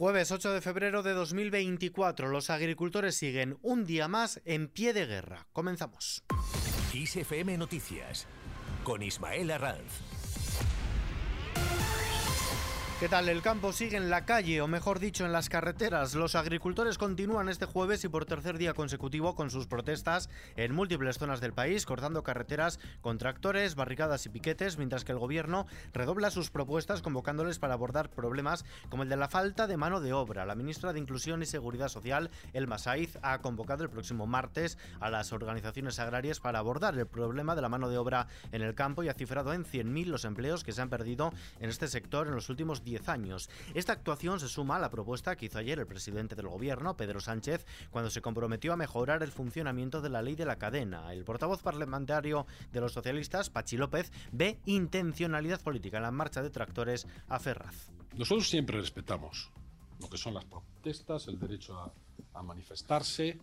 Jueves 8 de febrero de 2024, los agricultores siguen un día más en pie de guerra. Comenzamos. Noticias con Ismael Arranz. ¿Qué tal? El campo sigue en la calle, o mejor dicho, en las carreteras. Los agricultores continúan este jueves y por tercer día consecutivo con sus protestas en múltiples zonas del país, cortando carreteras con tractores, barricadas y piquetes, mientras que el gobierno redobla sus propuestas convocándoles para abordar problemas como el de la falta de mano de obra. La ministra de Inclusión y Seguridad Social, Elma Saiz, ha convocado el próximo martes a las organizaciones agrarias para abordar el problema de la mano de obra en el campo y ha cifrado en 100.000 los empleos que se han perdido en este sector en los últimos 10 años. Esta actuación se suma a la propuesta que hizo ayer el presidente del gobierno, Pedro Sánchez, cuando se comprometió a mejorar el funcionamiento de la ley de la cadena. El portavoz parlamentario de los socialistas, Pachi López, ve intencionalidad política en la marcha de tractores a Ferraz. Nosotros siempre respetamos lo que son las protestas, el derecho a, a manifestarse.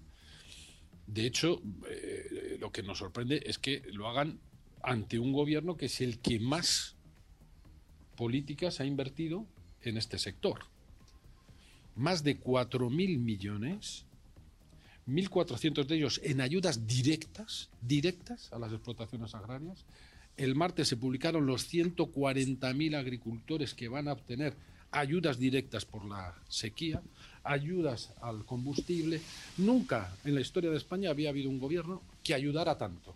De hecho, eh, lo que nos sorprende es que lo hagan ante un gobierno que es el que más políticas ha invertido en este sector. Más de 4.000 millones, 1.400 de ellos en ayudas directas, directas a las explotaciones agrarias. El martes se publicaron los 140.000 agricultores que van a obtener ayudas directas por la sequía, ayudas al combustible. Nunca en la historia de España había habido un gobierno que ayudara tanto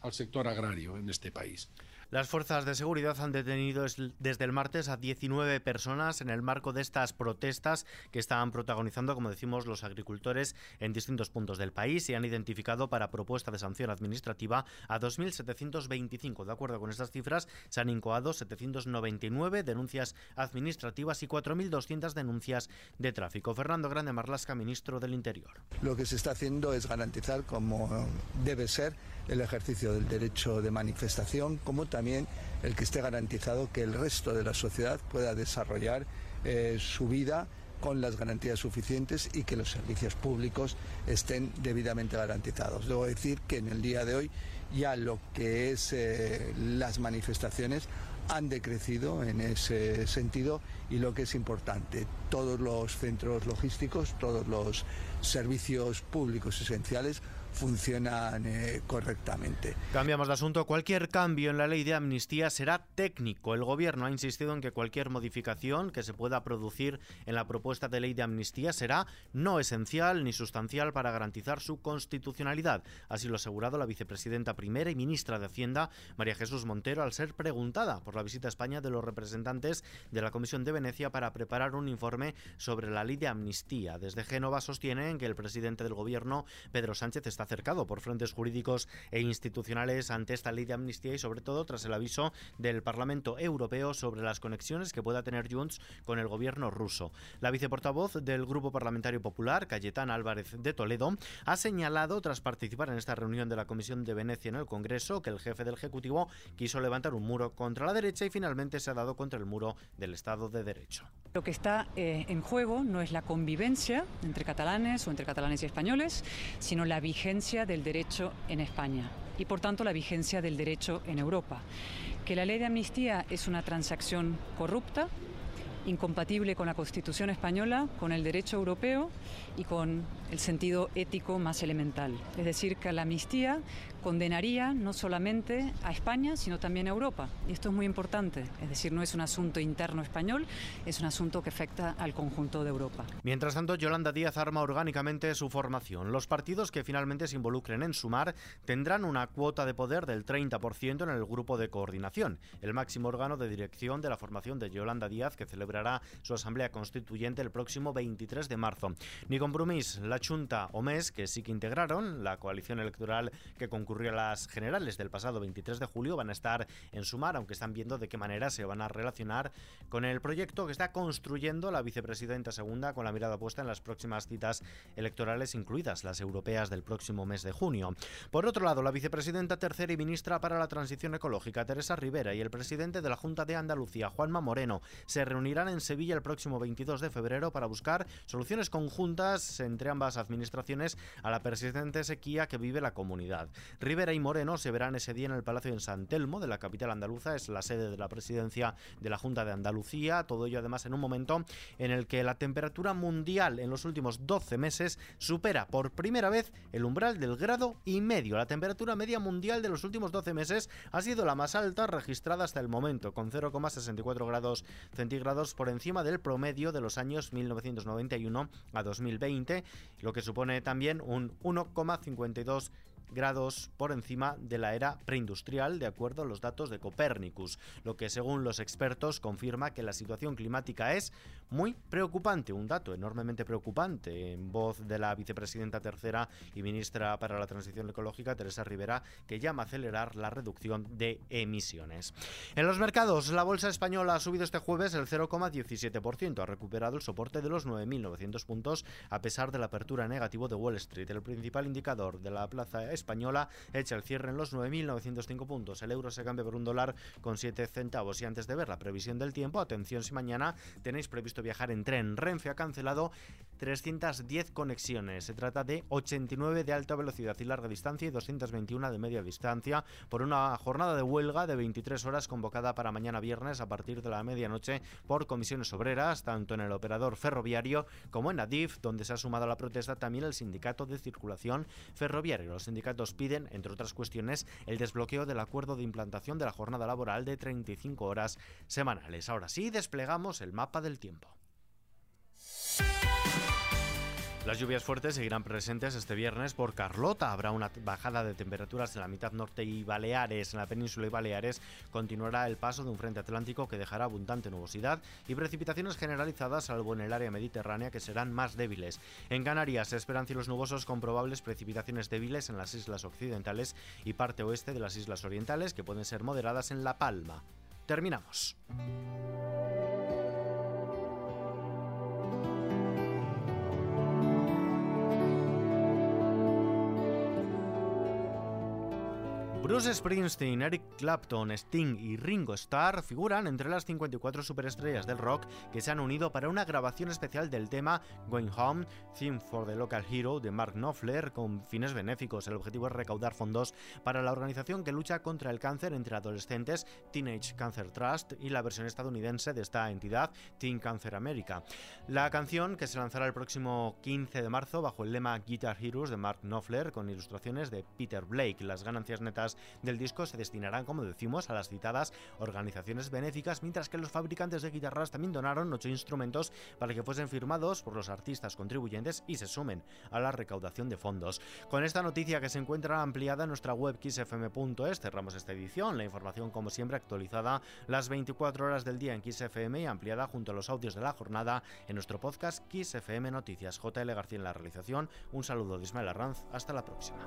al sector agrario en este país. Las fuerzas de seguridad han detenido desde el martes a 19 personas en el marco de estas protestas que están protagonizando, como decimos, los agricultores en distintos puntos del país y han identificado para propuesta de sanción administrativa a 2.725. De acuerdo con estas cifras, se han incoado 799 denuncias administrativas y 4.200 denuncias de tráfico. Fernando Grande Marlasca, ministro del Interior. Lo que se está haciendo es garantizar, como debe ser, el ejercicio del derecho de manifestación, como también también el que esté garantizado que el resto de la sociedad pueda desarrollar eh, su vida con las garantías suficientes y que los servicios públicos estén debidamente garantizados. Debo decir que en el día de hoy ya lo que es eh, las manifestaciones han decrecido en ese sentido y lo que es importante, todos los centros logísticos, todos los servicios públicos esenciales funcionan eh, correctamente. Cambiamos de asunto. Cualquier cambio en la ley de amnistía será técnico. El Gobierno ha insistido en que cualquier modificación que se pueda producir en la propuesta de ley de amnistía será no esencial ni sustancial para garantizar su constitucionalidad. Así lo ha asegurado la vicepresidenta primera y ministra de Hacienda, María Jesús Montero, al ser preguntada por la visita a España de los representantes de la Comisión de Venecia para preparar un informe sobre la ley de amnistía. Desde Génova sostienen que el presidente del Gobierno, Pedro Sánchez, está acercado por frentes jurídicos e institucionales ante esta ley de amnistía y sobre todo tras el aviso del Parlamento Europeo sobre las conexiones que pueda tener Junts con el gobierno ruso. La viceportavoz del Grupo Parlamentario Popular, Cayetana Álvarez de Toledo, ha señalado tras participar en esta reunión de la Comisión de Venecia en el Congreso que el jefe del Ejecutivo quiso levantar un muro contra la derecha y finalmente se ha dado contra el muro del Estado de Derecho. Lo que está eh, en juego no es la convivencia entre catalanes o entre catalanes y españoles, sino la vigencia del derecho en España y por tanto la vigencia del derecho en Europa. Que la ley de amnistía es una transacción corrupta, incompatible con la Constitución española, con el derecho europeo y con el sentido ético más elemental. Es decir, que la amnistía condenaría no solamente a España, sino también a Europa. Y esto es muy importante. Es decir, no es un asunto interno español, es un asunto que afecta al conjunto de Europa. Mientras tanto, Yolanda Díaz arma orgánicamente su formación. Los partidos que finalmente se involucren en sumar tendrán una cuota de poder del 30% en el grupo de coordinación, el máximo órgano de dirección de la formación de Yolanda Díaz, que celebrará su asamblea constituyente el próximo 23 de marzo. Ni Compromís, la Junta o MES, que sí que integraron la coalición electoral que concurrió a las generales del pasado 23 de julio, van a estar en sumar, aunque están viendo de qué manera se van a relacionar con el proyecto que está construyendo la vicepresidenta segunda con la mirada puesta en las próximas citas electorales, incluidas las europeas del próximo mes de junio. Por otro lado, la vicepresidenta tercera y ministra para la transición ecológica, Teresa Rivera, y el presidente de la Junta de Andalucía, Juanma Moreno, se reunirán en Sevilla el próximo 22 de febrero para buscar soluciones conjuntas entre ambas administraciones a la persistente sequía que vive la comunidad. Rivera y Moreno se verán ese día en el Palacio en San Telmo de la capital andaluza, es la sede de la presidencia de la Junta de Andalucía, todo ello además en un momento en el que la temperatura mundial en los últimos 12 meses supera por primera vez el umbral del grado y medio. La temperatura media mundial de los últimos 12 meses ha sido la más alta registrada hasta el momento, con 0,64 grados centígrados por encima del promedio de los años 1991 a 2020, lo que supone también un 1,52 grados por encima de la era preindustrial, de acuerdo a los datos de Copernicus, lo que según los expertos confirma que la situación climática es muy preocupante, un dato enormemente preocupante, en voz de la vicepresidenta tercera y ministra para la Transición Ecológica, Teresa Rivera, que llama a acelerar la reducción de emisiones. En los mercados, la bolsa española ha subido este jueves el 0,17%, ha recuperado el soporte de los 9.900 puntos a pesar de la apertura negativo de Wall Street. El principal indicador de la plaza española echa el cierre en los 9.905 puntos. El euro se cambia por un dólar con 7 centavos. Y antes de ver la previsión del tiempo, atención si mañana tenéis previsto viajar en tren. Renfe ha cancelado 310 conexiones. Se trata de 89 de alta velocidad y larga distancia y 221 de media distancia por una jornada de huelga de 23 horas convocada para mañana viernes a partir de la medianoche por comisiones obreras, tanto en el operador ferroviario como en Adif, donde se ha sumado a la protesta también el sindicato de circulación ferroviaria. Los sindicatos piden, entre otras cuestiones, el desbloqueo del acuerdo de implantación de la jornada laboral de 35 horas semanales. Ahora sí, desplegamos el mapa del tiempo. Las lluvias fuertes seguirán presentes este viernes por Carlota. Habrá una bajada de temperaturas en la mitad norte y Baleares. En la península y Baleares continuará el paso de un frente atlántico que dejará abundante nubosidad y precipitaciones generalizadas, salvo en el área mediterránea, que serán más débiles. En Canarias se esperan cielos nubosos con probables precipitaciones débiles en las islas occidentales y parte oeste de las islas orientales, que pueden ser moderadas en La Palma. Terminamos. Bruce Springsteen, Eric Clapton, Sting y Ringo Starr figuran entre las 54 superestrellas del rock que se han unido para una grabación especial del tema Going Home, Theme for the Local Hero de Mark Knopfler con fines benéficos. El objetivo es recaudar fondos para la organización que lucha contra el cáncer entre adolescentes, Teenage Cancer Trust, y la versión estadounidense de esta entidad, Teen Cancer America. La canción, que se lanzará el próximo 15 de marzo bajo el lema Guitar Heroes de Mark Knopfler con ilustraciones de Peter Blake. Las ganancias netas del disco se destinarán, como decimos, a las citadas organizaciones benéficas, mientras que los fabricantes de guitarras también donaron ocho instrumentos para que fuesen firmados por los artistas contribuyentes y se sumen a la recaudación de fondos. Con esta noticia que se encuentra ampliada en nuestra web kissfm.es, cerramos esta edición. La información, como siempre, actualizada las 24 horas del día en KissFM y ampliada junto a los audios de la jornada en nuestro podcast KissFM Noticias. JL García en la realización. Un saludo de Ismael Arranz. Hasta la próxima.